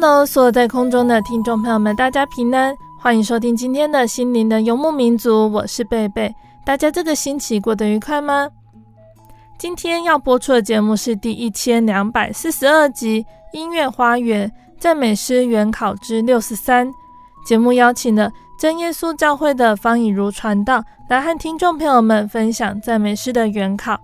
Hello，所有在空中的听众朋友们，大家平安，欢迎收听今天的心灵的游牧民族，我是贝贝。大家这个星期过得愉快吗？今天要播出的节目是第一千两百四十二集《音乐花园赞美诗原考之六十三》。节目邀请了真耶稣教会的方以如传道来和听众朋友们分享赞美诗的原考。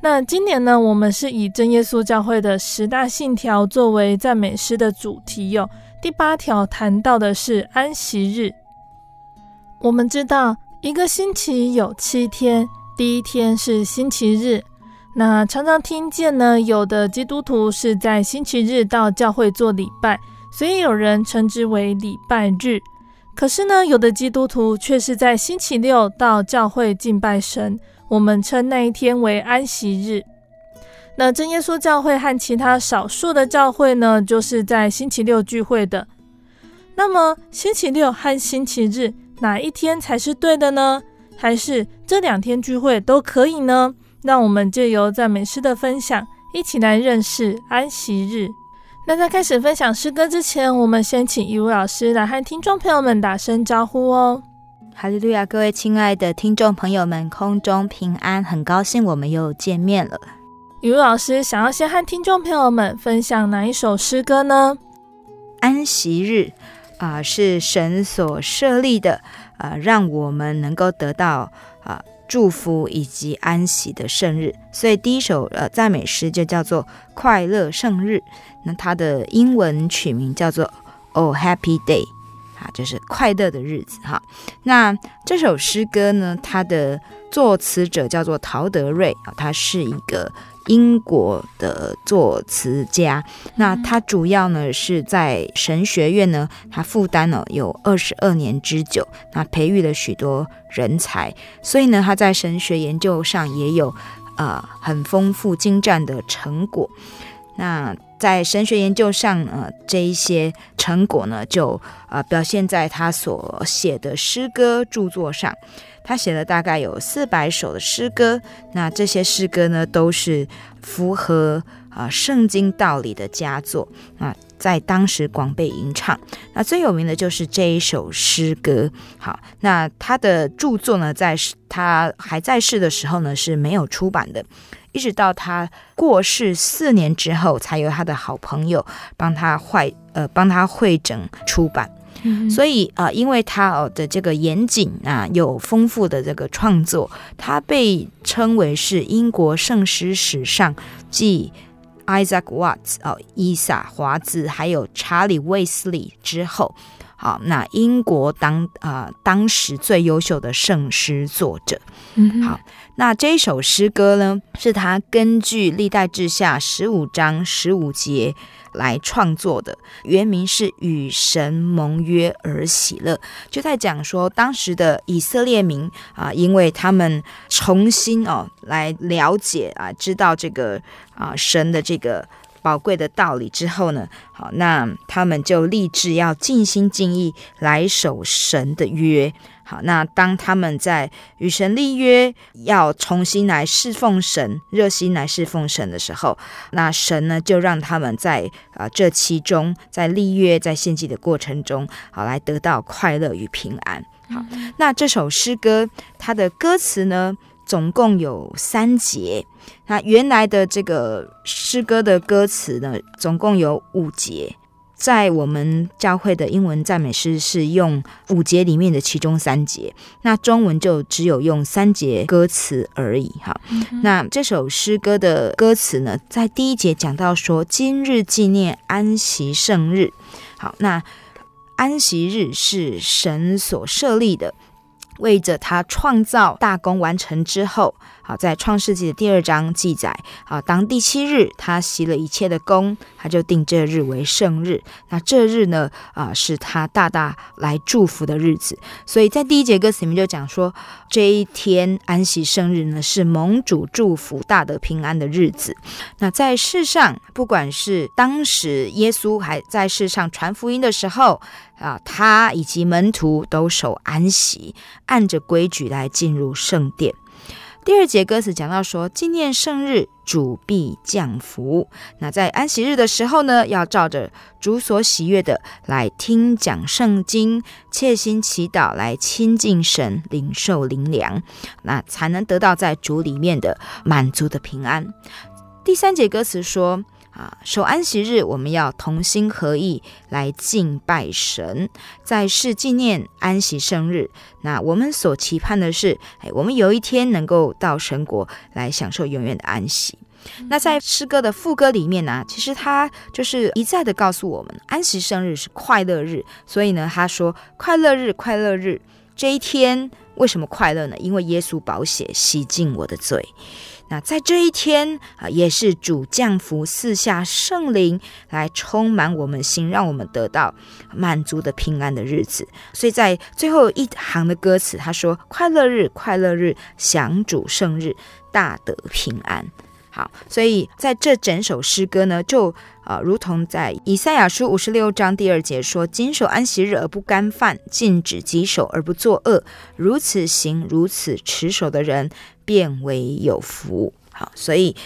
那今年呢，我们是以真耶稣教会的十大信条作为赞美诗的主题哟。第八条谈到的是安息日。我们知道一个星期有七天，第一天是星期日。那常常听见呢，有的基督徒是在星期日到教会做礼拜，所以有人称之为礼拜日。可是呢，有的基督徒却是在星期六到教会敬拜神。我们称那一天为安息日。那真耶稣教会和其他少数的教会呢，就是在星期六聚会的。那么星期六和星期日哪一天才是对的呢？还是这两天聚会都可以呢？让我们借由赞美诗的分享，一起来认识安息日。那在开始分享诗歌之前，我们先请一位老师来和听众朋友们打声招呼哦。哈利路亚！各位亲爱的听众朋友们，空中平安，很高兴我们又见面了。雨露老师想要先和听众朋友们分享哪一首诗歌呢？安息日啊、呃，是神所设立的啊、呃，让我们能够得到啊、呃、祝福以及安息的圣日。所以第一首呃赞美诗就叫做快乐圣日，那它的英文取名叫做 Oh Happy Day。啊，就是快乐的日子哈。那这首诗歌呢，它的作词者叫做陶德瑞啊，他是一个英国的作词家。那他主要呢是在神学院呢，他负担了有二十二年之久，那培育了许多人才，所以呢，他在神学研究上也有呃很丰富精湛的成果。那在神学研究上，呃，这一些成果呢，就呃表现在他所写的诗歌著作上。他写了大概有四百首的诗歌，那这些诗歌呢，都是符合啊、呃、圣经道理的佳作啊，在当时广被吟唱。那最有名的就是这一首诗歌。好，那他的著作呢，在他还在世的时候呢，是没有出版的。一直到他过世四年之后，才由他的好朋友帮他汇呃帮他汇整出版。嗯、所以啊、呃，因为他的这个严谨啊，有丰富的这个创作，他被称为是英国圣诗史上继 Isaac Watts 哦伊萨华兹还有查理卫斯理之后。好，那英国当啊、呃、当时最优秀的圣诗作者，嗯，好，那这一首诗歌呢，是他根据历代志下十五章十五节来创作的，原名是与神盟约而喜乐，就在讲说当时的以色列民啊、呃，因为他们重新哦来了解啊，知道这个啊神的这个。宝贵的道理之后呢，好，那他们就立志要尽心尽意来守神的约。好，那当他们在与神立约，要重新来侍奉神，热心来侍奉神的时候，那神呢就让他们在啊、呃、这其中，在立约、在献祭的过程中，好来得到快乐与平安。好，那这首诗歌它的歌词呢，总共有三节。那原来的这个诗歌的歌词呢，总共有五节。在我们教会的英文赞美诗是用五节里面的其中三节，那中文就只有用三节歌词而已。哈，那这首诗歌的歌词呢，在第一节讲到说，今日纪念安息圣日。好，那安息日是神所设立的。为着他创造大功完成之后，好，在创世纪的第二章记载，好，当第七日他息了一切的工，他就定这日为圣日。那这日呢，啊，是他大大来祝福的日子。所以在第一节歌词里面就讲说，这一天安息圣日呢，是蒙主祝福、大得平安的日子。那在世上，不管是当时耶稣还在世上传福音的时候。啊，他以及门徒都守安息，按着规矩来进入圣殿。第二节歌词讲到说，纪念圣日，主必降福。那在安息日的时候呢，要照着主所喜悦的来听讲圣经，切心祈祷，来亲近神，领受灵粮，那才能得到在主里面的满足的平安。第三节歌词说。啊，守安息日，我们要同心合意来敬拜神，在世纪念安息生日。那我们所期盼的是，哎，我们有一天能够到神国来享受永远的安息。那在诗歌的副歌里面呢，其实他就是一再的告诉我们，安息生日是快乐日。所以呢，他说快乐日，快乐日，这一天为什么快乐呢？因为耶稣宝血洗净我的罪。那在这一天啊，也是主降福四下圣灵来充满我们心，让我们得到满足的平安的日子。所以在最后一行的歌词，他说：“快乐日，快乐日，享主圣日，大得平安。”好，所以在这整首诗歌呢，就呃，如同在以赛亚书五十六章第二节说：“谨守安息日而不干犯，禁止己手而不作恶，如此行，如此持守的人。”变为有福。好，所以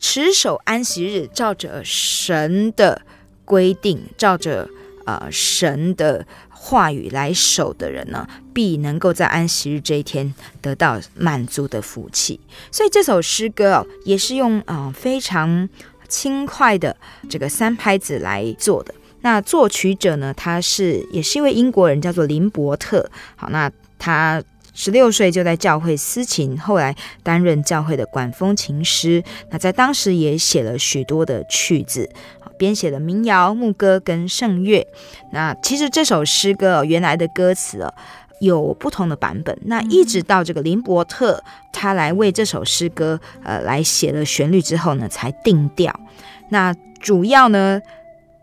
持守安息日，照着神的规定，照着呃神的话语来守的人呢，必能够在安息日这一天得到满足的福气。所以这首诗歌哦，也是用啊、非常轻快的这个三拍子来做的。那作曲者呢，他是也是一位英国人，叫做林伯特。好，那他。十六岁就在教会司琴，后来担任教会的管风琴师。那在当时也写了许多的曲子，编写的民谣、牧歌跟圣乐。那其实这首诗歌原来的歌词哦有不同的版本。那一直到这个林伯特他来为这首诗歌呃来写了旋律之后呢，才定调。那主要呢，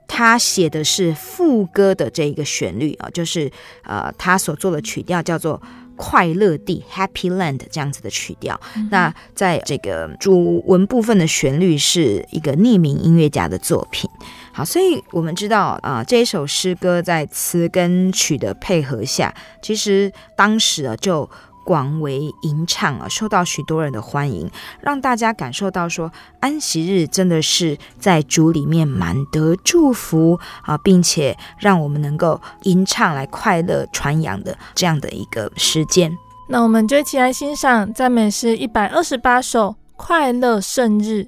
他写的是副歌的这一个旋律啊，就是呃他所做的曲调叫做。快乐地 （Happy Land） 这样子的曲调，嗯、那在这个主文部分的旋律是一个匿名音乐家的作品。好，所以我们知道啊、呃，这一首诗歌在词跟曲的配合下，其实当时啊就。广为吟唱啊，受到许多人的欢迎，让大家感受到说，安息日真的是在主里面满得祝福啊，并且让我们能够吟唱来快乐传扬的这样的一个时间。那我们就一起来欣赏赞美诗一百二十八首《快乐圣日》。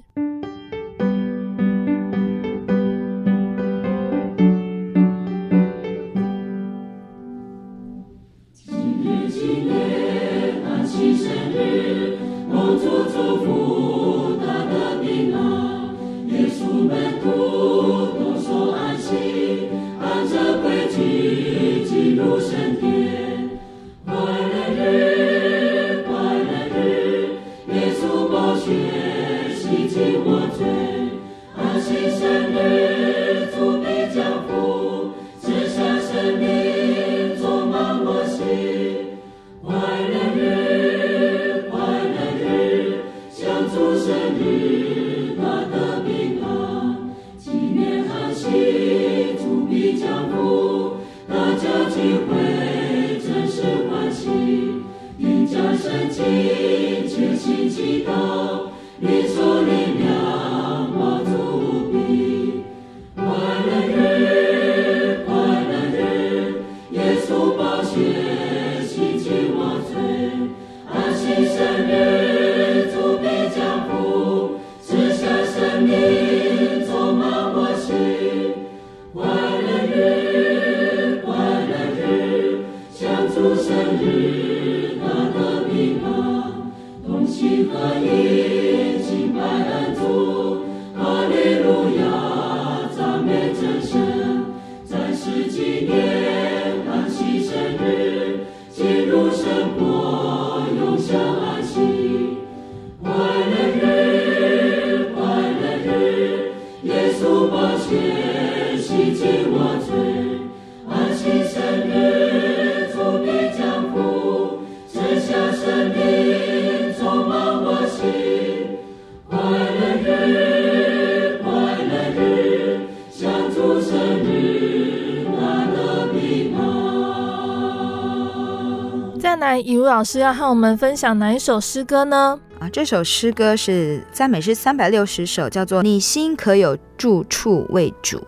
老师要和我们分享哪一首诗歌呢？啊，这首诗歌是赞美诗三百六十首，叫做《你心可有住处为主》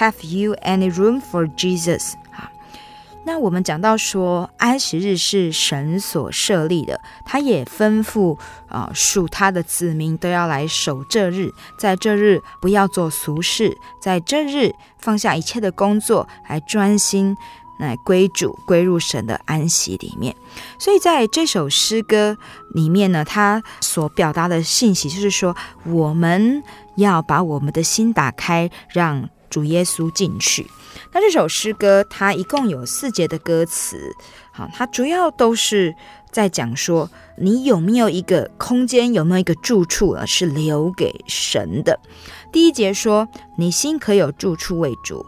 ，Have you any room for Jesus？啊，那我们讲到说，安息日是神所设立的，他也吩咐啊，属他的子民都要来守这日，在这日不要做俗事，在这日放下一切的工作，来专心。来归主，归入神的安息里面。所以在这首诗歌里面呢，它所表达的信息就是说，我们要把我们的心打开，让主耶稣进去。那这首诗歌它一共有四节的歌词，好，它主要都是在讲说，你有没有一个空间，有没有一个住处啊，是留给神的。第一节说，你心可有住处为主。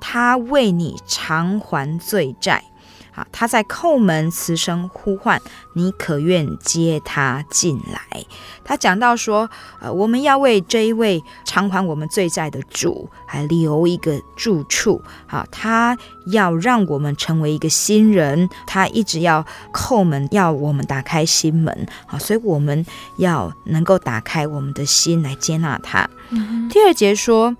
他为你偿还罪债，好，他在叩门慈声呼唤，你可愿接他进来？他讲到说，呃，我们要为这一位偿还我们罪债的主，还留一个住处，好，他要让我们成为一个新人，他一直要叩门，要我们打开心门，好，所以我们要能够打开我们的心来接纳他。嗯、第二节说，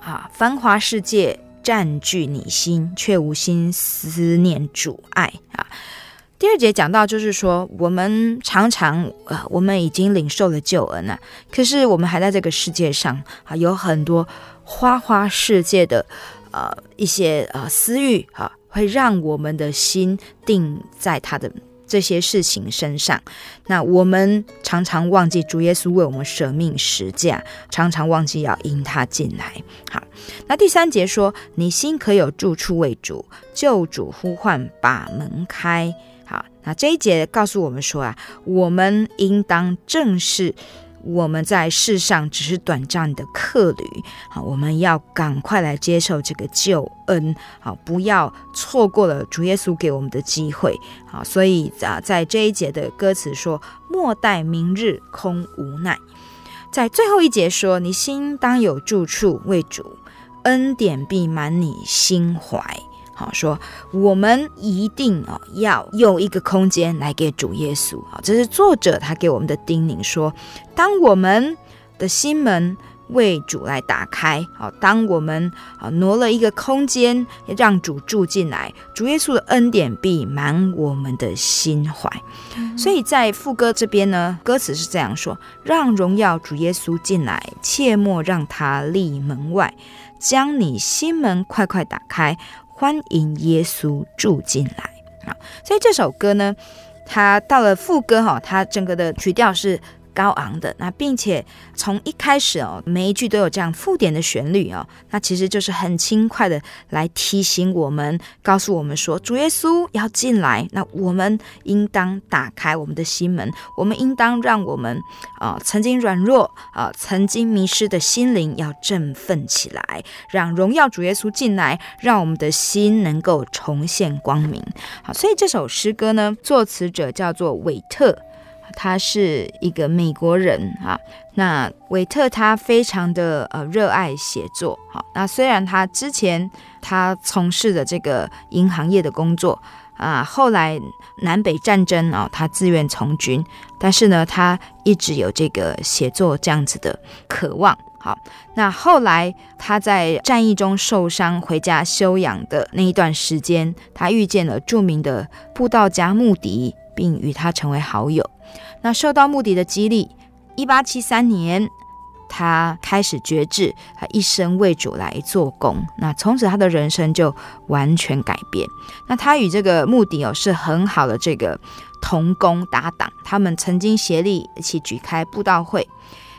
啊，繁华世界。占据你心，却无心思念主爱啊。第二节讲到，就是说，我们常常呃，我们已经领受了救恩了，可是我们还在这个世界上啊，有很多花花世界的呃一些呃私欲啊，会让我们的心定在他的。这些事情身上，那我们常常忘记主耶稣为我们舍命十架，常常忘记要迎他进来。好，那第三节说：“你心可有住处为主，救主呼唤，把门开。”好，那这一节告诉我们说啊，我们应当正视。我们在世上只是短暂的客旅，好，我们要赶快来接受这个救恩，好，不要错过了主耶稣给我们的机会，好，所以啊，在这一节的歌词说：“莫待明日空无奈。”在最后一节说：“你心当有住处为主，恩典必满你心怀。”好，说我们一定啊要用一个空间来给主耶稣啊，这是作者他给我们的叮咛说，当我们的心门为主来打开，好，当我们啊挪了一个空间让主住进来，主耶稣的恩典必满我们的心怀。嗯、所以在副歌这边呢，歌词是这样说：让荣耀主耶稣进来，切莫让他立门外，将你心门快快打开。欢迎耶稣住进来啊！所以这首歌呢，它到了副歌哈，它整个的曲调是。高昂的那，并且从一开始哦，每一句都有这样附点的旋律哦，那其实就是很轻快的来提醒我们，告诉我们说，主耶稣要进来，那我们应当打开我们的心门，我们应当让我们啊、曾经软弱啊、曾经迷失的心灵要振奋起来，让荣耀主耶稣进来，让我们的心能够重现光明。好，所以这首诗歌呢，作词者叫做韦特。他是一个美国人啊，那韦特他非常的呃热爱写作，好，那虽然他之前他从事的这个银行业的工作啊，后来南北战争啊，他自愿从军，但是呢，他一直有这个写作这样子的渴望，好，那后来他在战役中受伤回家休养的那一段时间，他遇见了著名的布道家穆迪，并与他成为好友。那受到穆迪的激励，一八七三年，他开始决志，他一生为主来做工。那从此他的人生就完全改变。那他与这个穆迪哦是很好的这个同工搭档，他们曾经协力一起举开布道会。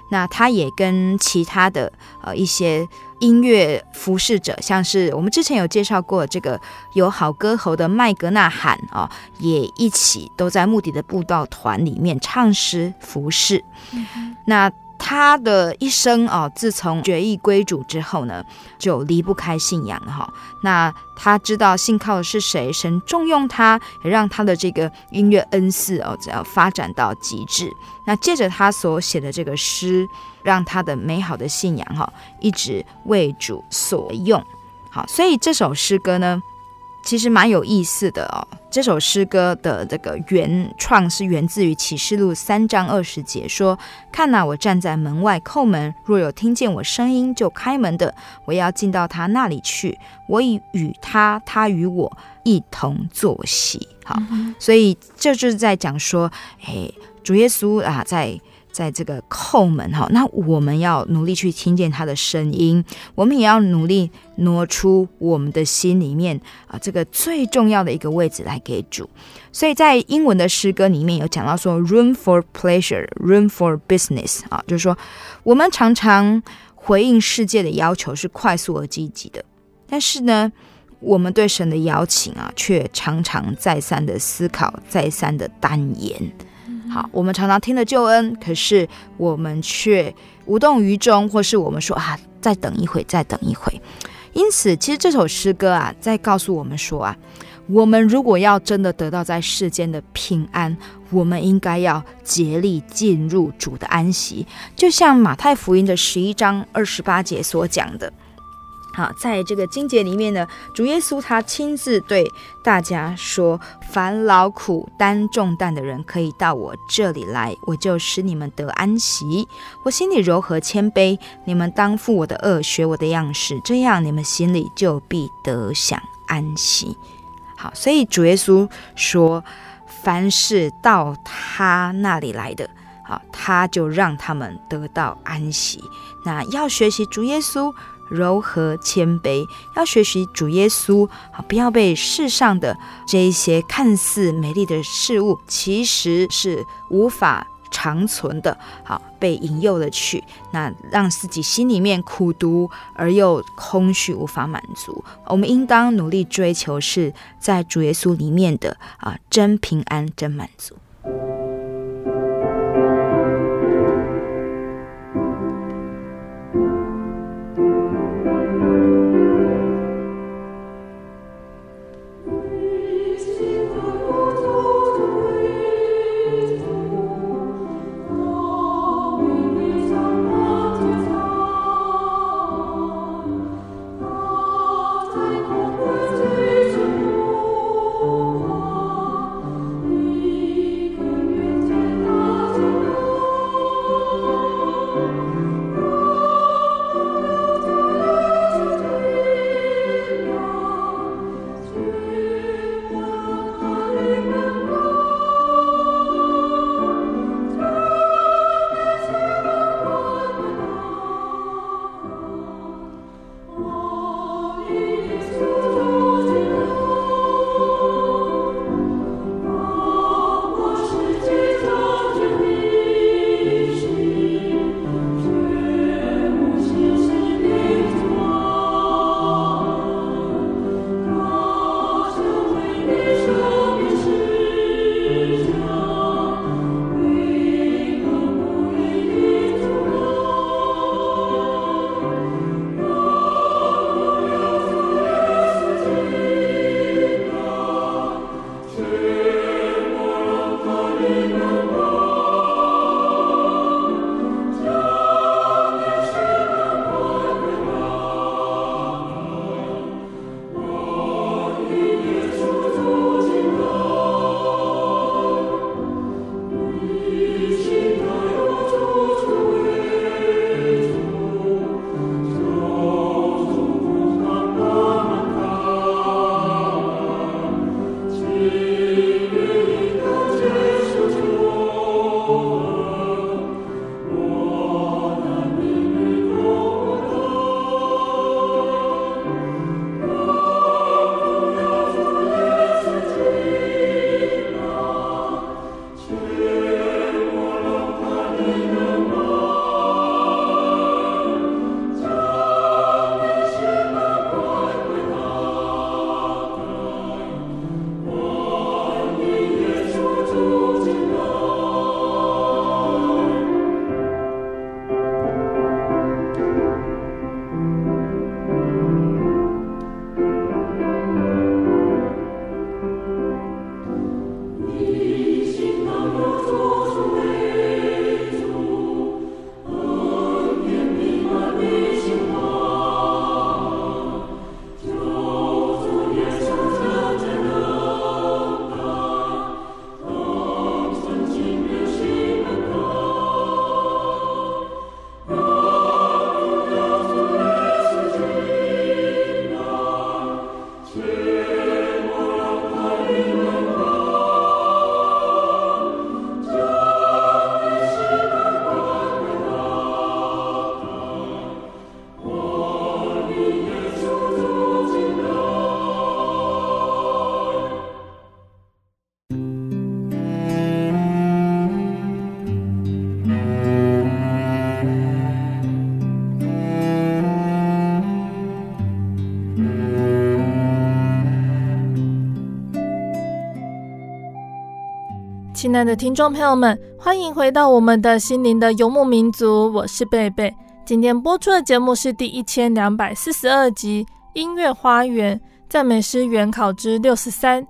那他也跟其他的呃一些音乐服侍者，像是我们之前有介绍过这个有好歌喉的麦格纳罕啊，也一起都在穆迪的布道团里面唱诗服侍。嗯、那。他的一生啊，自从决意归主之后呢，就离不开信仰哈。那他知道信靠的是谁，神重用他，也让他的这个音乐恩赐哦，只要发展到极致。那借着他所写的这个诗，让他的美好的信仰哈，一直为主所用。好，所以这首诗歌呢。其实蛮有意思的哦。这首诗歌的这个原创是源自于启示录三章二十节，说：“看哪，我站在门外叩门，若有听见我声音就开门的，我要进到他那里去，我已与他，他与我一同坐席。”好，嗯、所以这就是在讲说，哎，主耶稣啊，在。在这个叩门哈，那我们要努力去听见他的声音，我们也要努力挪出我们的心里面啊，这个最重要的一个位置来给主。所以在英文的诗歌里面有讲到说，room for pleasure，room for business 啊，就是说我们常常回应世界的要求是快速而积极的，但是呢，我们对神的邀请啊，却常常再三的思考，再三的单言。好，我们常常听了救恩，可是我们却无动于衷，或是我们说啊，再等一会，再等一会。因此，其实这首诗歌啊，在告诉我们说啊，我们如果要真的得到在世间的平安，我们应该要竭力进入主的安息，就像马太福音的十一章二十八节所讲的。好，在这个经节里面呢，主耶稣他亲自对大家说：“凡劳苦担重担的人，可以到我这里来，我就使你们得安息。我心里柔和谦卑，你们当负我的轭，学我的样式，这样你们心里就必得享安息。”好，所以主耶稣说：“凡是到他那里来的，好，他就让他们得到安息。那要学习主耶稣。”柔和谦卑，要学习主耶稣，啊，不要被世上的这一些看似美丽的事物，其实是无法长存的，好，被引诱了去，那让自己心里面苦毒而又空虚，无法满足。我们应当努力追求是在主耶稣里面的啊，真平安，真满足。亲爱的听众朋友们，欢迎回到我们的心灵的游牧民族，我是贝贝。今天播出的节目是第一千两百四十二集《音乐花园赞美诗原考之六十三》。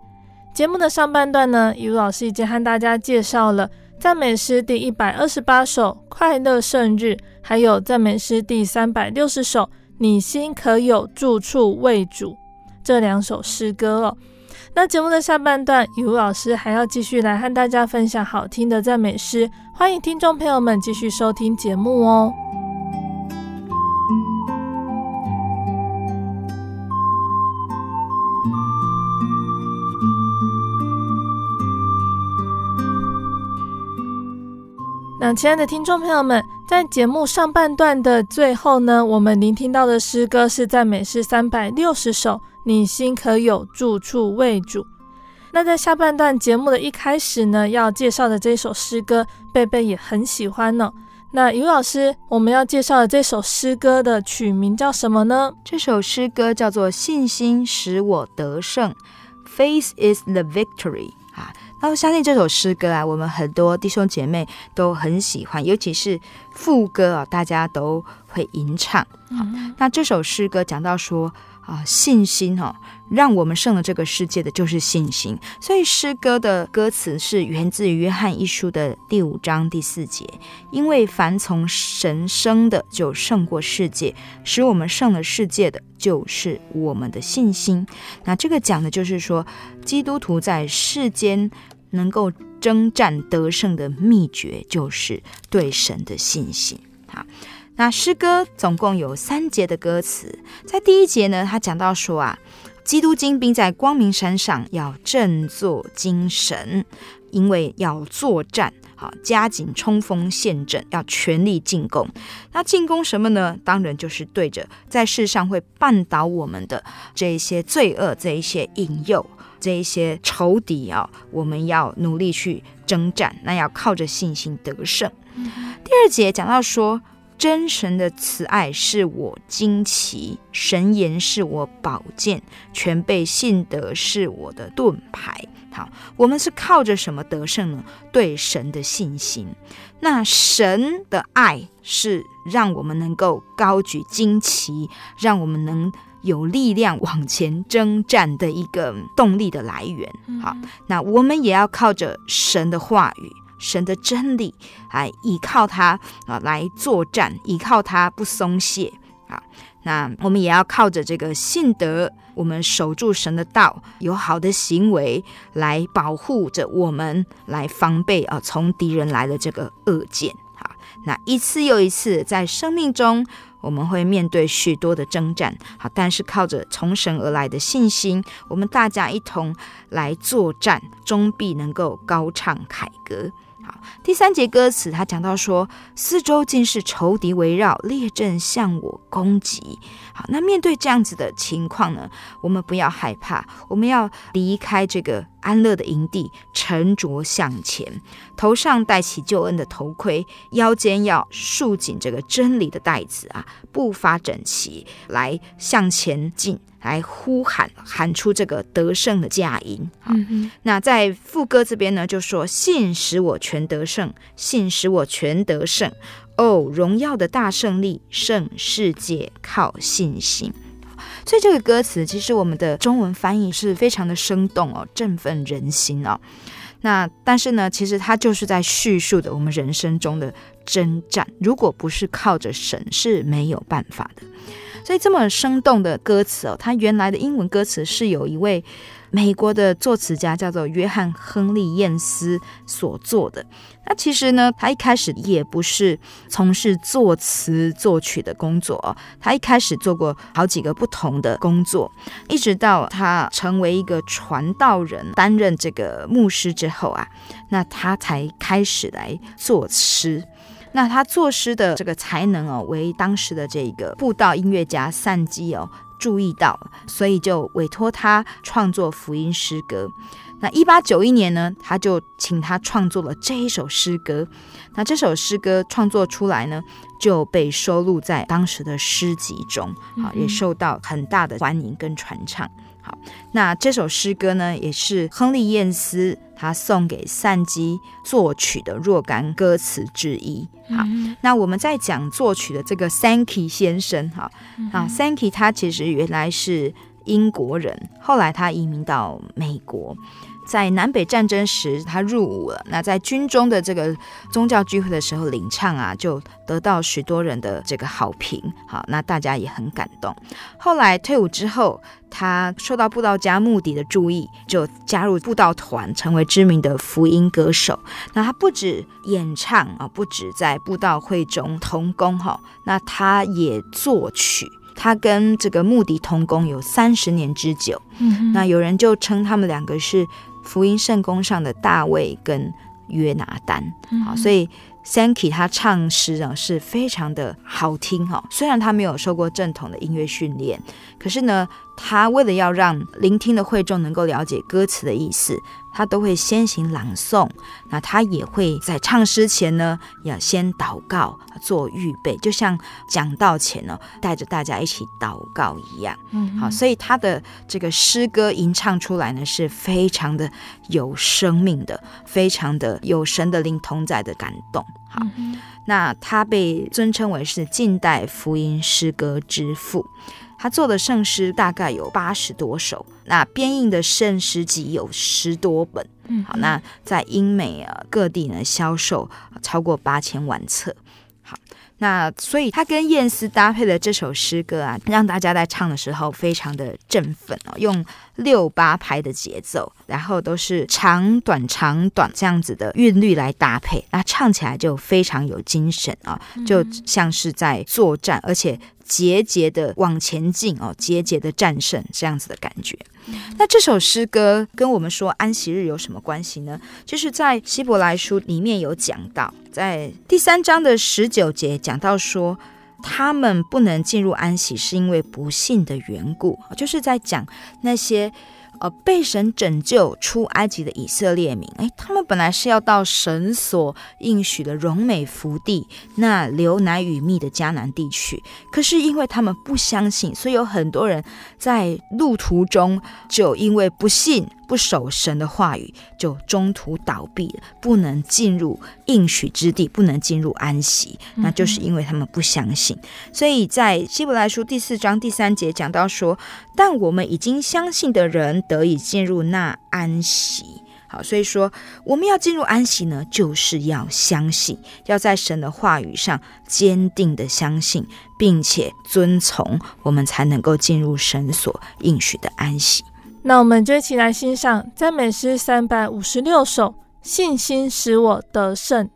节目的上半段呢，雨老师已经和大家介绍了赞美诗第一百二十八首《快乐圣日》，还有赞美诗第三百六十首《你心可有住处为主》这两首诗歌哦。那节目的下半段，雨露老师还要继续来和大家分享好听的赞美诗，欢迎听众朋友们继续收听节目哦。那亲爱的听众朋友们，在节目上半段的最后呢，我们聆听到的诗歌是赞美诗三百六十首。你心可有住处为主。那在下半段节目的一开始呢，要介绍的这首诗歌，贝贝也很喜欢呢、哦。那于老师，我们要介绍的这首诗歌的曲名叫什么呢？这首诗歌叫做《信心使我得胜》，Faith is the victory 啊。那我相信这首诗歌啊，我们很多弟兄姐妹都很喜欢，尤其是副歌啊，大家都会吟唱。好，那这首诗歌讲到说。啊，信心哈、让我们胜了这个世界的就是信心。所以诗歌的歌词是源自于约翰一书的第五章第四节，因为凡从神生的就胜过世界，使我们胜了世界的就是我们的信心。那这个讲的就是说，基督徒在世间能够征战得胜的秘诀，就是对神的信心。好。那诗歌总共有三节的歌词，在第一节呢，他讲到说啊，基督精兵在光明山上要振作精神，因为要作战，好，加紧冲锋陷阵，要全力进攻。那进攻什么呢？当然就是对着在世上会绊倒我们的这一些罪恶、这一些引诱、这一些仇敌啊，我们要努力去征战。那要靠着信心得胜。第二节讲到说。真神的慈爱是我惊奇，神言是我宝剑，全被信德是我的盾牌。好，我们是靠着什么得胜呢？对神的信心。那神的爱是让我们能够高举旌旗，让我们能有力量往前征战的一个动力的来源。好，那我们也要靠着神的话语。神的真理，来依靠他啊，来作战，依靠他不松懈啊。那我们也要靠着这个信德，我们守住神的道，有好的行为来保护着我们，来防备啊从敌人来的这个恶箭。啊，那一次又一次在生命中，我们会面对许多的征战。好，但是靠着从神而来的信心，我们大家一同来作战，终必能够高唱凯歌。好，第三节歌词，他讲到说，四周尽是仇敌围绕，列阵向我攻击。好，那面对这样子的情况呢，我们不要害怕，我们要离开这个安乐的营地，沉着向前，头上戴起救恩的头盔，腰间要束紧这个真理的带子啊，步伐整齐，来向前进。来呼喊，喊出这个得胜的佳音。好，嗯、那在副歌这边呢，就说：“信使我全得胜，信使我全得胜。哦，荣耀的大胜利，胜世界靠信心。”所以这个歌词，其实我们的中文翻译是非常的生动哦，振奋人心哦。那但是呢，其实它就是在叙述的我们人生中的征战。如果不是靠着神，是没有办法的。所以这么生动的歌词哦，它原来的英文歌词是有一位美国的作词家叫做约翰·亨利·燕斯所做的。那其实呢，他一开始也不是从事作词作曲的工作哦，他一开始做过好几个不同的工作，一直到他成为一个传道人，担任这个牧师之后啊，那他才开始来作诗。那他作诗的这个才能哦，为当时的这个布道音乐家散基哦注意到，所以就委托他创作福音诗歌。那一八九一年呢，他就请他创作了这一首诗歌。那这首诗歌创作出来呢，就被收录在当时的诗集中，啊，也受到很大的欢迎跟传唱。好，那这首诗歌呢，也是亨利·燕斯他送给善基作曲的若干歌词之一。好，那我们在讲作曲的这个 Sankey 先生，哈，啊，Sankey 他其实原来是英国人，后来他移民到美国。在南北战争时，他入伍了。那在军中的这个宗教聚会的时候领唱啊，就得到许多人的这个好评。好，那大家也很感动。后来退伍之后，他受到布道家穆迪的注意，就加入布道团，成为知名的福音歌手。那他不止演唱啊，不止在布道会中同工哈，那他也作曲。他跟这个穆迪同工有三十年之久。嗯，那有人就称他们两个是。福音圣宫上的大卫跟约拿丹，好，所以 Sankey 他唱诗啊是非常的好听哈。虽然他没有受过正统的音乐训练，可是呢，他为了要让聆听的会众能够了解歌词的意思。他都会先行朗诵，那他也会在唱诗前呢，要先祷告做预备，就像讲道前呢，带着大家一起祷告一样。嗯，好，所以他的这个诗歌吟唱出来呢，是非常的有生命的，非常的有神的灵同在的感动。好，那他被尊称为是近代福音诗歌之父。他做的圣诗大概有八十多首，那编印的圣诗集有十多本。嗯，好，那在英美啊各地呢销售超过八千万册。好，那所以他跟燕斯搭配的这首诗歌啊，让大家在唱的时候非常的振奋哦，用六八拍的节奏，然后都是长短长短这样子的韵律来搭配，那唱起来就非常有精神啊，就像是在作战，而且。节节的往前进哦，节节的战胜这样子的感觉。那这首诗歌跟我们说安息日有什么关系呢？就是在希伯来书里面有讲到，在第三章的十九节讲到说，他们不能进入安息是因为不信的缘故，就是在讲那些。呃，被神拯救出埃及的以色列民，诶，他们本来是要到神所应许的荣美福地，那流奶与蜜的迦南地区，可是因为他们不相信，所以有很多人在路途中就因为不信。不守神的话语，就中途倒闭了，不能进入应许之地，不能进入安息，那就是因为他们不相信。所以在希伯来书第四章第三节讲到说，但我们已经相信的人得以进入那安息。好，所以说我们要进入安息呢，就是要相信，要在神的话语上坚定的相信，并且遵从，我们才能够进入神所应许的安息。那我们就一起来欣赏赞美诗三百五十六首，信心使我得胜。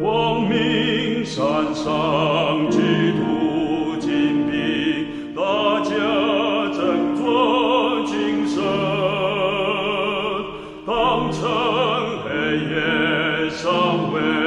光明山上，基督精兵，大家振作精神，当成黑夜。somewhere.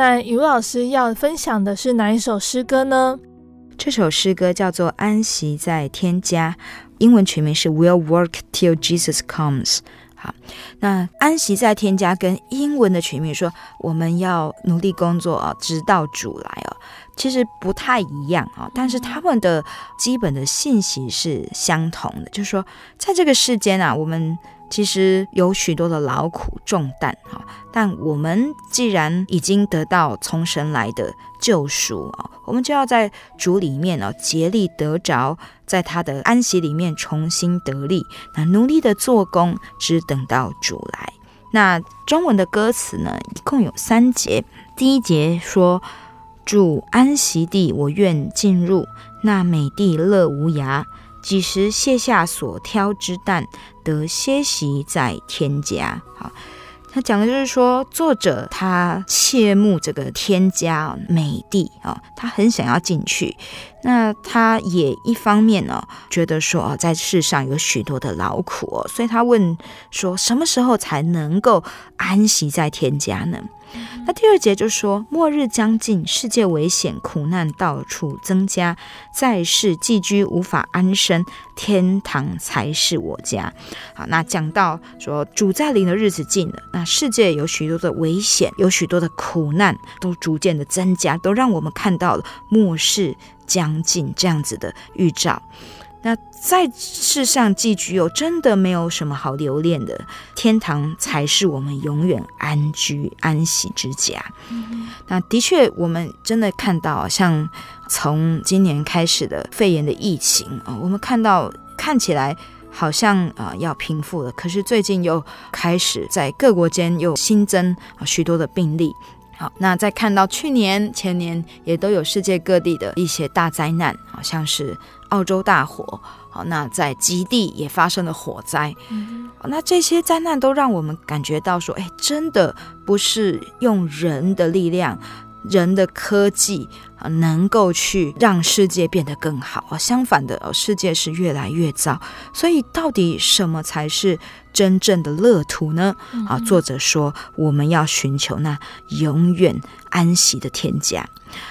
那再来，雨老师要分享的是哪一首诗歌呢？这首诗歌叫做《安息在天家》，英文全名是 Will Work Till Jesus Comes。好，那安息在天家跟英文的全名说我们要努力工作啊，直到主来哦，其实不太一样啊，但是他们的基本的信息是相同的，就是说在这个世间啊，我们。其实有许多的劳苦重担哈，但我们既然已经得到从神来的救赎啊，我们就要在主里面哦，竭力得着，在他的安息里面重新得力，那努力的做工，只等到主来。那中文的歌词呢，一共有三节，第一节说：“主安息地，我愿进入那美地，乐无涯。”几时卸下所挑之担，得歇息在天家。好，他讲的就是说，作者他切慕这个天家美地啊，他很想要进去。那他也一方面呢，觉得说啊，在世上有许多的劳苦哦，所以他问说，什么时候才能够安息在天家呢？那第二节就说，末日将近，世界危险，苦难到处增加，在世寄居无法安身，天堂才是我家。好，那讲到说主在临的日子近了，那世界有许多的危险，有许多的苦难都逐渐的增加，都让我们看到了末世将近这样子的预兆。那在世上寄居，又真的没有什么好留恋的，天堂才是我们永远安居安息之家。嗯、那的确，我们真的看到，像从今年开始的肺炎的疫情啊，我们看到看起来好像啊要平复了，可是最近又开始在各国间又新增啊许多的病例。好，那再看到去年前年也都有世界各地的一些大灾难，好像是。澳洲大火，好，那在极地也发生了火灾，嗯，那这些灾难都让我们感觉到说，哎，真的不是用人的力量、人的科技啊，能够去让世界变得更好啊，相反的，世界是越来越糟。所以，到底什么才是真正的乐土呢？啊，作者说，我们要寻求那永远安息的天家。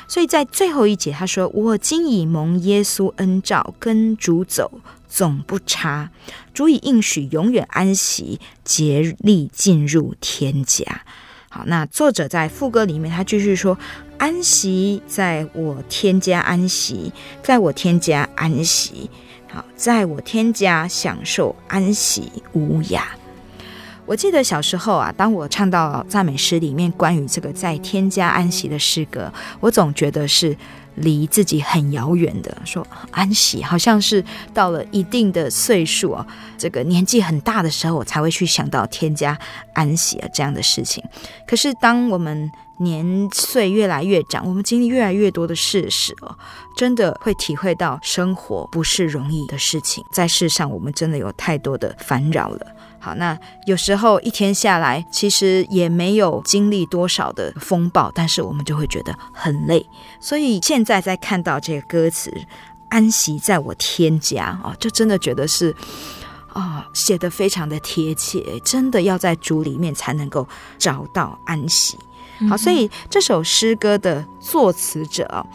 所以在最后一节，他说：“我今已蒙耶稣恩召，跟主走，总不差。主以应许永远安息，竭力进入天家。”好，那作者在副歌里面，他继续说：“安息在我天家，安息在我天家，安息。好，在我天家享受安息无涯。”我记得小时候啊，当我唱到赞美诗里面关于这个在天家安息的诗歌，我总觉得是离自己很遥远的。说安息，好像是到了一定的岁数啊，这个年纪很大的时候，我才会去想到添加安息啊这样的事情。可是当我们年岁越来越长，我们经历越来越多的事实哦，真的会体会到生活不是容易的事情。在世上，我们真的有太多的烦扰了。好，那有时候一天下来，其实也没有经历多少的风暴，但是我们就会觉得很累。所以现在在看到这个歌词“安息在我天家”哦，就真的觉得是啊，写的非常的贴切，真的要在主里面才能够找到安息。好，所以这首诗歌的作词者。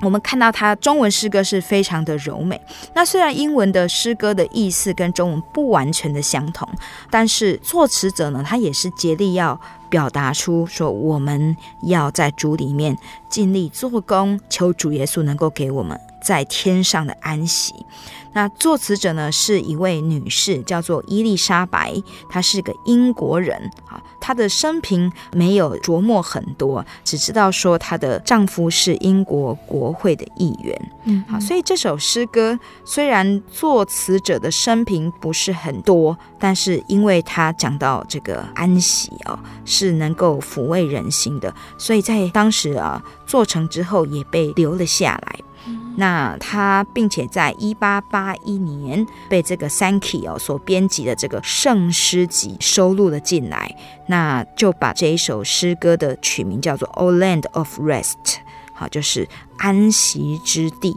我们看到它中文诗歌是非常的柔美。那虽然英文的诗歌的意思跟中文不完全的相同，但是作词者呢，他也是竭力要表达出说，我们要在主里面尽力做工，求主耶稣能够给我们在天上的安息。那作词者呢，是一位女士，叫做伊丽莎白，她是个英国人啊。她的生平没有琢磨很多，只知道说她的丈夫是英国国会的议员。嗯，好，所以这首诗歌虽然作词者的生平不是很多，但是因为他讲到这个安息哦，是能够抚慰人心的，所以在当时啊做成之后也被留了下来。那他，并且在一八八一年被这个 Sankey 哦所编辑的这个圣诗集收录了进来，那就把这一首诗歌的曲名叫做《O Land of Rest》，好，就是安息之地。《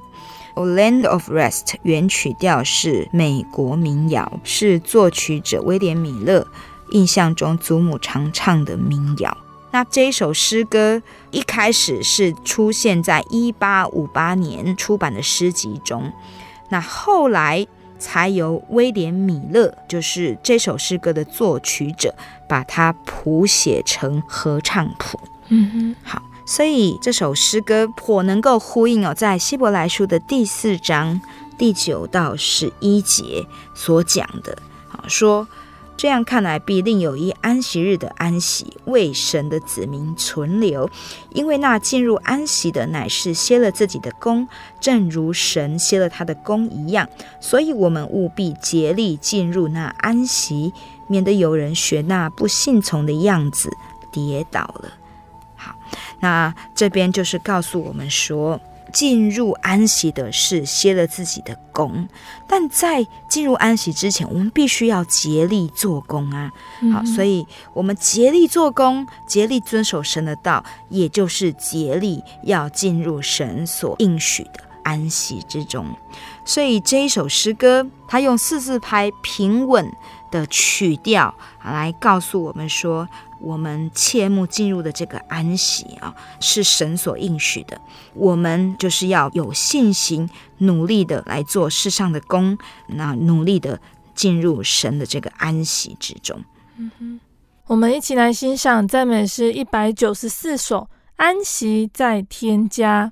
O Land of Rest》原曲调是美国民谣，是作曲者威廉米勒印象中祖母常唱的民谣。那这一首诗歌一开始是出现在一八五八年出版的诗集中，那后来才由威廉米勒，就是这首诗歌的作曲者，把它谱写成合唱谱。嗯哼，好，所以这首诗歌颇能够呼应哦，在希伯来书的第四章第九到十一节所讲的，啊，说。这样看来，必另有一安息日的安息，为神的子民存留。因为那进入安息的，乃是歇了自己的工，正如神歇了他的工一样。所以，我们务必竭力进入那安息，免得有人学那不信从的样子，跌倒了。好，那这边就是告诉我们说。进入安息的是歇了自己的功，但在进入安息之前，我们必须要竭力做工啊！好，所以我们竭力做工，竭力遵守神的道，也就是竭力要进入神所应许的安息之中。所以这一首诗歌，它用四字拍平稳的曲调来告诉我们说。我们切莫进入的这个安息啊，是神所应许的。我们就是要有信心，努力的来做世上的工，那努力的进入神的这个安息之中。嗯，我们一起来欣赏赞美诗一百九十四首《安息在天家》。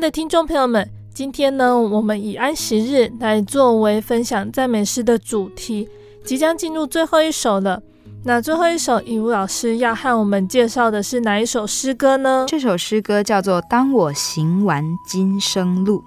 的听众朋友们，今天呢，我们以安息日来作为分享赞美诗的主题，即将进入最后一首了。那最后一首，尹武老师要和我们介绍的是哪一首诗歌呢？这首诗歌叫做《当我行完今生路》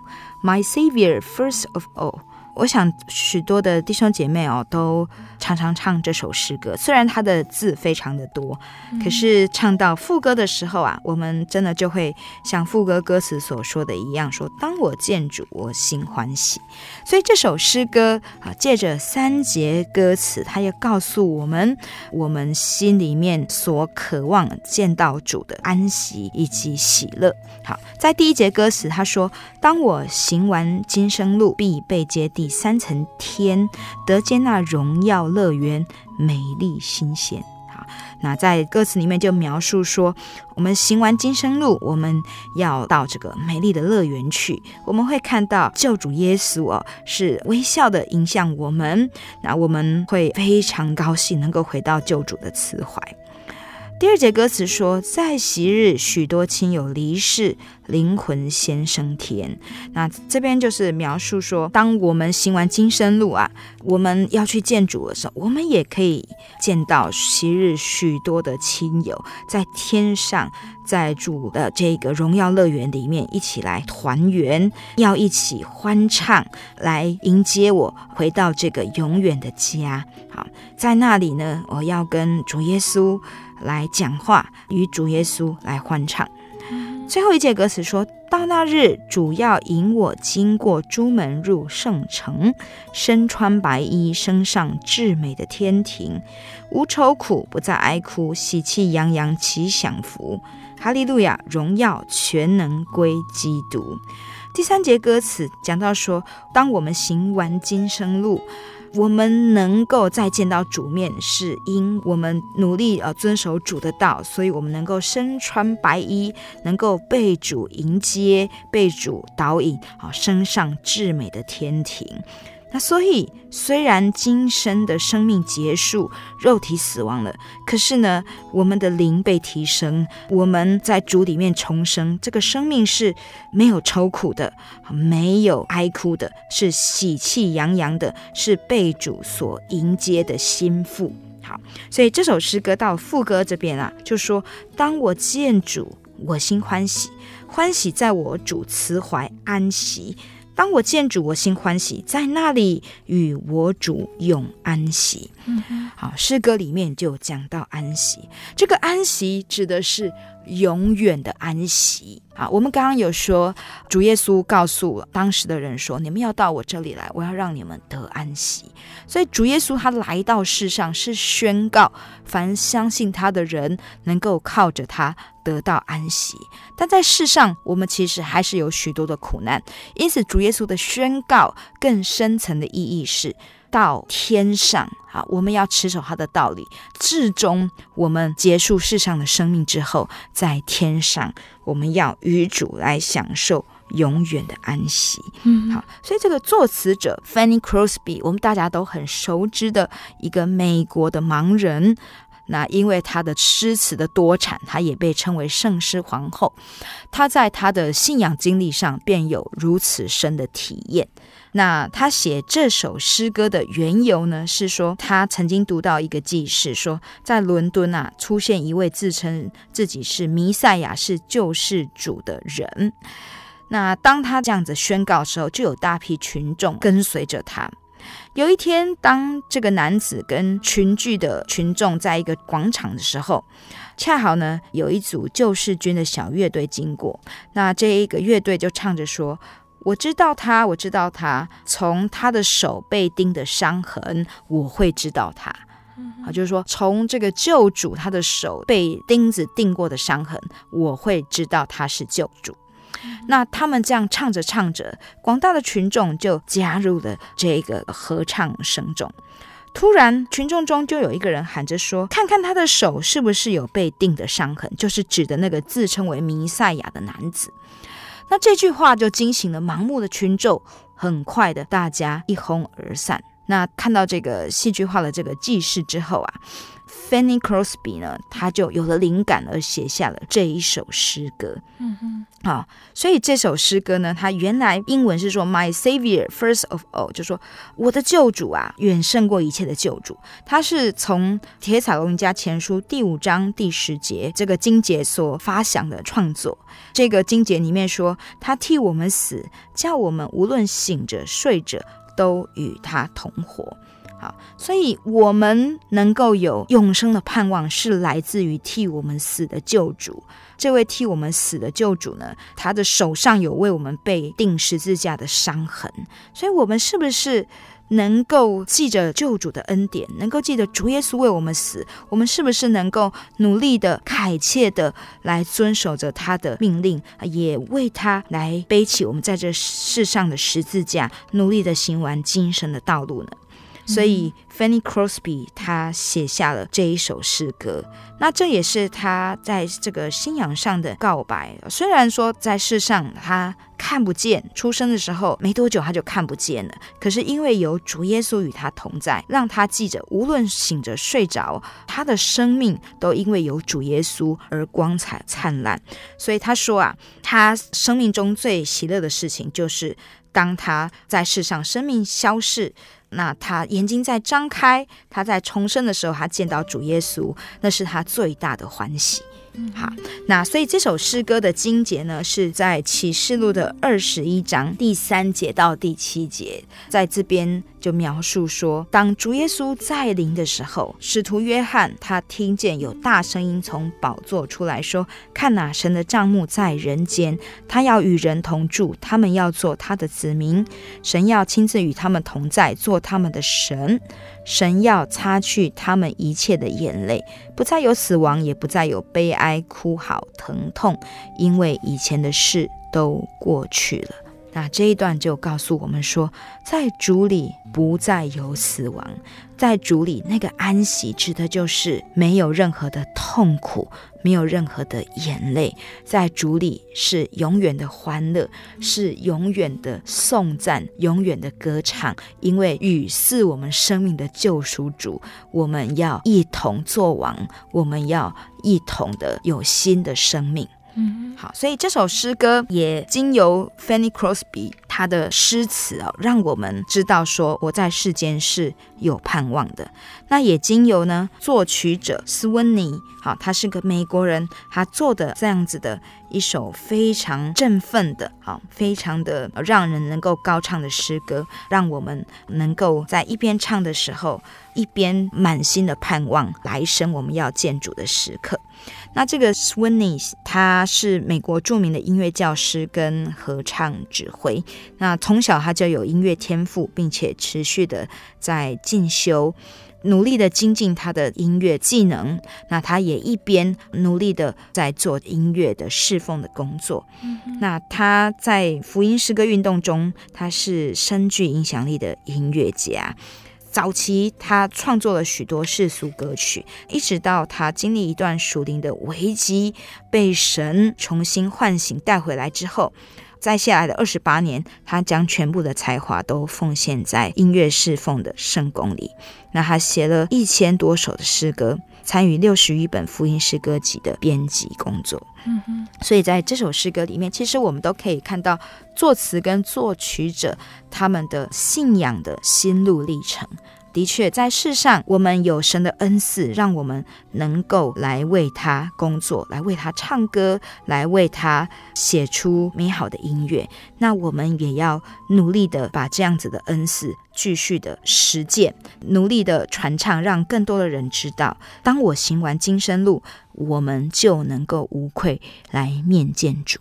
，My Savior First of All。我想许多的弟兄姐妹哦，都常常唱这首诗歌。虽然它的字非常的多，可是唱到副歌的时候啊，我们真的就会像副歌歌词所说的一样，说：“当我见主，我心欢喜。”所以这首诗歌啊，借着三节歌词，它也告诉我们，我们心里面所渴望见到主的安息以及喜乐。好，在第一节歌词，他说：“当我行完今生路，必被接第三层天，得见那荣耀乐园，美丽新鲜。”好，那在歌词里面就描述说，我们行完今生路，我们要到这个美丽的乐园去，我们会看到救主耶稣哦，是微笑的迎向我们，那我们会非常高兴能够回到救主的慈怀。第二节歌词说，在昔日许多亲友离世，灵魂先升天。那这边就是描述说，当我们行完今生路啊，我们要去见主的时候，我们也可以见到昔日许多的亲友在天上，在主的这个荣耀乐园里面一起来团圆，要一起欢唱，来迎接我回到这个永远的家。好，在那里呢，我要跟主耶稣。来讲话，与主耶稣来欢唱。最后一节歌词说：“到那日，主要引我经过朱门入圣城，身穿白衣，升上至美的天庭，无愁苦，不再哀哭，喜气洋洋齐享福。哈利路亚，荣耀全能归基督。”第三节歌词讲到说：“当我们行完今生路。”我们能够再见到主面，是因我们努力呃遵守主的道，所以我们能够身穿白衣，能够被主迎接，被主导引，啊，升上至美的天庭。那所以，虽然今生的生命结束，肉体死亡了，可是呢，我们的灵被提升，我们在主里面重生，这个生命是没有愁苦的，没有哀哭的，是喜气洋洋的，是被主所迎接的新妇。好，所以这首诗歌到副歌这边啊，就说：当我见主，我心欢喜，欢喜在我主慈怀安息。当我见主，我心欢喜，在那里与我主永安息。嗯，好，诗歌里面就讲到安息，这个安息指的是永远的安息。啊，我们刚刚有说，主耶稣告诉当时的人说：“你们要到我这里来，我要让你们得安息。”所以主耶稣他来到世上是宣告，凡相信他的人能够靠着他得到安息。但在世上，我们其实还是有许多的苦难，因此主耶稣的宣告更深层的意义是。到天上，好，我们要持守他的道理，至终我们结束世上的生命之后，在天上，我们要与主来享受永远的安息。嗯，好，所以这个作词者 Fanny Crosby，我们大家都很熟知的一个美国的盲人，那因为他的诗词的多产，他也被称为圣诗皇后。他在他的信仰经历上便有如此深的体验。那他写这首诗歌的缘由呢，是说他曾经读到一个记事，说在伦敦啊出现一位自称自己是弥赛亚、是救世主的人。那当他这样子宣告的时候，就有大批群众跟随着他。有一天，当这个男子跟群聚的群众在一个广场的时候，恰好呢有一组救世军的小乐队经过，那这一个乐队就唱着说。我知道他，我知道他，从他的手被钉的伤痕，我会知道他。啊，就是说，从这个救主他的手被钉子钉过的伤痕，我会知道他是救主。那他们这样唱着唱着，广大的群众就加入了这个合唱声中。突然，群众中就有一个人喊着说：“看看他的手是不是有被钉的伤痕？”就是指的那个自称为弥赛亚的男子。那这句话就惊醒了盲目的群众，很快的，大家一哄而散。那看到这个戏剧化的这个记事之后啊。Fanny Crosby 呢，他就有了灵感而写下了这一首诗歌。嗯哼，好，所以这首诗歌呢，它原来英文是说 “My Savior first of all”，就说我的救主啊，远胜过一切的救主。它是从《铁彩龙家前书》第五章第十节这个经节所发想的创作。这个经节里面说，他替我们死，叫我们无论醒着睡着，都与他同活。好，所以我们能够有永生的盼望，是来自于替我们死的救主。这位替我们死的救主呢，他的手上有为我们被钉十字架的伤痕。所以，我们是不是能够记着救主的恩典，能够记得主耶稣为我们死？我们是不是能够努力的、恳切的来遵守着他的命令，也为他来背起我们在这世上的十字架，努力的行完今生的道路呢？所以，Fanny Crosby 他写下了这一首诗歌，那这也是他在这个信仰上的告白。虽然说在世上他看不见，出生的时候没多久他就看不见了，可是因为有主耶稣与他同在，让他记着，无论醒着睡着，他的生命都因为有主耶稣而光彩灿烂。所以他说啊，他生命中最喜乐的事情，就是当他在世上生命消逝。那他眼睛在张开，他在重生的时候，他见到主耶稣，那是他最大的欢喜。好，那所以这首诗歌的经节呢，是在启示录的二十一章第三节到第七节，在这边就描述说，当主耶稣再临的时候，使徒约翰他听见有大声音从宝座出来说：“看哪，神的帐幕在人间，他要与人同住，他们要做他的子民，神要亲自与他们同在，做他们的神。”神要擦去他们一切的眼泪，不再有死亡，也不再有悲哀、哭嚎、疼痛，因为以前的事都过去了。那这一段就告诉我们说，在主里不再有死亡，在主里那个安息，指的就是没有任何的痛苦，没有任何的眼泪，在主里是永远的欢乐，是永远的颂赞，永远的歌唱，因为与是我们生命的救赎主，我们要一同作王，我们要一同的有新的生命。嗯，好，所以这首诗歌也经由 Fanny Crosby 他的诗词哦，让我们知道说我在世间是有盼望的。那也经由呢作曲者斯温尼，好，他是个美国人，他做的这样子的一首非常振奋的，好，非常的让人能够高唱的诗歌，让我们能够在一边唱的时候，一边满心的盼望来生我们要见主的时刻。那这个 Swinney，他是美国著名的音乐教师跟合唱指挥。那从小他就有音乐天赋，并且持续的在进修，努力的精进他的音乐技能。那他也一边努力的在做音乐的侍奉的工作。那他在福音诗歌运动中，他是深具影响力的音乐家。早期他创作了许多世俗歌曲，一直到他经历一段属灵的危机，被神重新唤醒带回来之后，在下来的二十八年，他将全部的才华都奉献在音乐侍奉的圣宫里。那他写了一千多首的诗歌，参与六十余本福音诗歌集的编辑工作。嗯哼，所以在这首诗歌里面，其实我们都可以看到作词跟作曲者他们的信仰的心路历程。的确，在世上，我们有神的恩赐，让我们能够来为他工作，来为他唱歌，来为他写出美好的音乐。那我们也要努力的把这样子的恩赐继续的实践，努力的传唱，让更多的人知道，当我行完今生路，我们就能够无愧来面见主。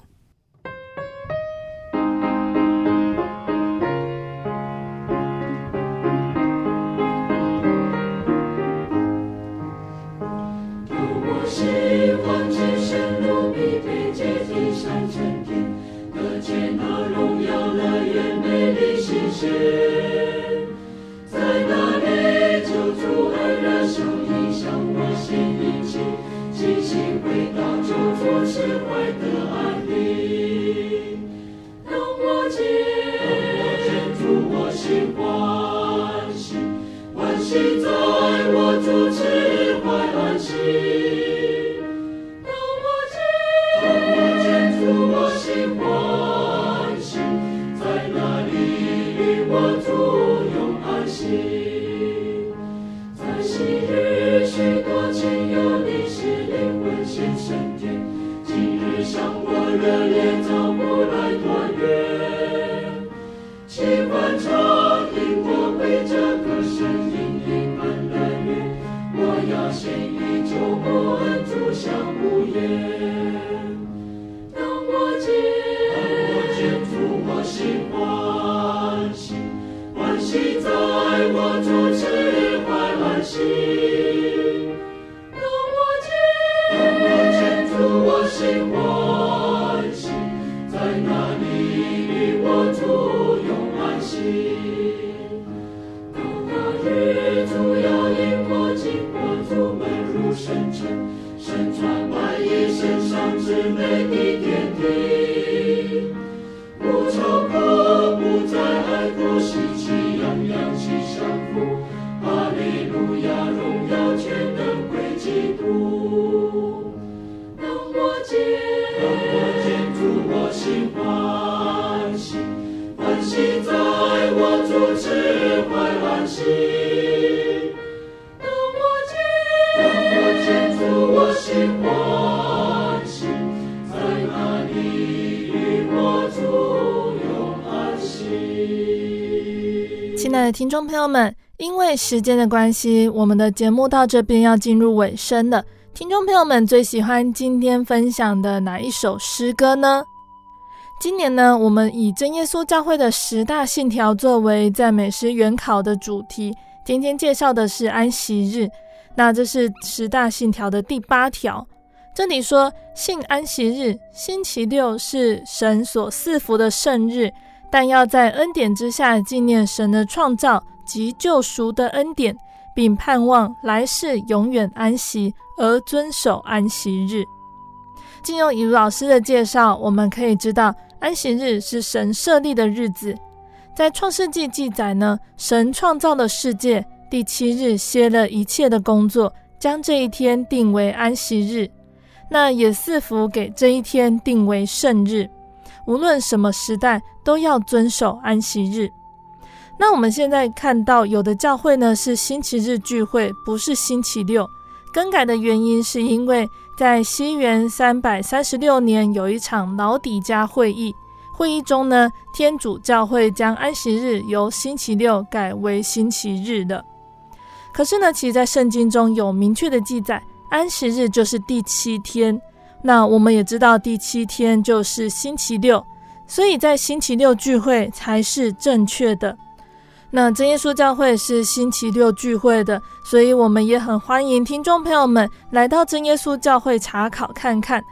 热无言。听众朋友们，因为时间的关系，我们的节目到这边要进入尾声了。听众朋友们最喜欢今天分享的哪一首诗歌呢？今年呢，我们以真耶稣教会的十大信条作为赞美诗原考的主题。今天介绍的是安息日，那这是十大信条的第八条。这里说，信安息日，星期六是神所赐福的圣日。但要在恩典之下纪念神的创造及救赎的恩典，并盼望来世永远安息而遵守安息日。经由以如老师的介绍，我们可以知道安息日是神设立的日子。在创世纪记载呢，神创造了世界，第七日歇了一切的工作，将这一天定为安息日。那也赐福给这一天定为圣日。无论什么时代，都要遵守安息日。那我们现在看到，有的教会呢是星期日聚会，不是星期六。更改的原因是因为在西元三百三十六年有一场老底嘉会议，会议中呢，天主教会将安息日由星期六改为星期日的。可是呢，其实在圣经中有明确的记载，安息日就是第七天。那我们也知道第七天就是星期六，所以在星期六聚会才是正确的。那真耶稣教会是星期六聚会的，所以我们也很欢迎听众朋友们来到真耶稣教会查考看看。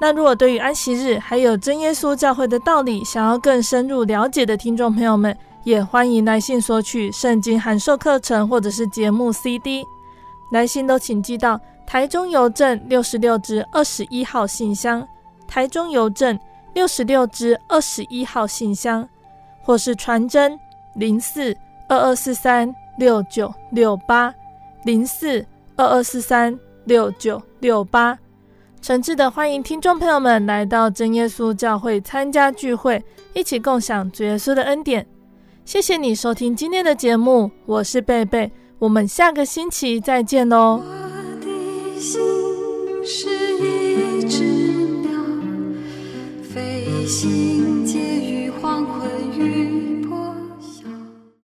那如果对于安息日还有真耶稣教会的道理想要更深入了解的听众朋友们，也欢迎来信索取圣经函授课程或者是节目 CD，来信都请寄到。台中邮政六十六支二十一号信箱，台中邮政六十六支二十一号信箱，或是传真零四二二四三六九六八零四二二四三六九六八，诚挚的欢迎听众朋友们来到真耶稣教会参加聚会，一起共享主耶稣的恩典。谢谢你收听今天的节目，我是贝贝，我们下个星期再见喽。心是一只鸟，飞行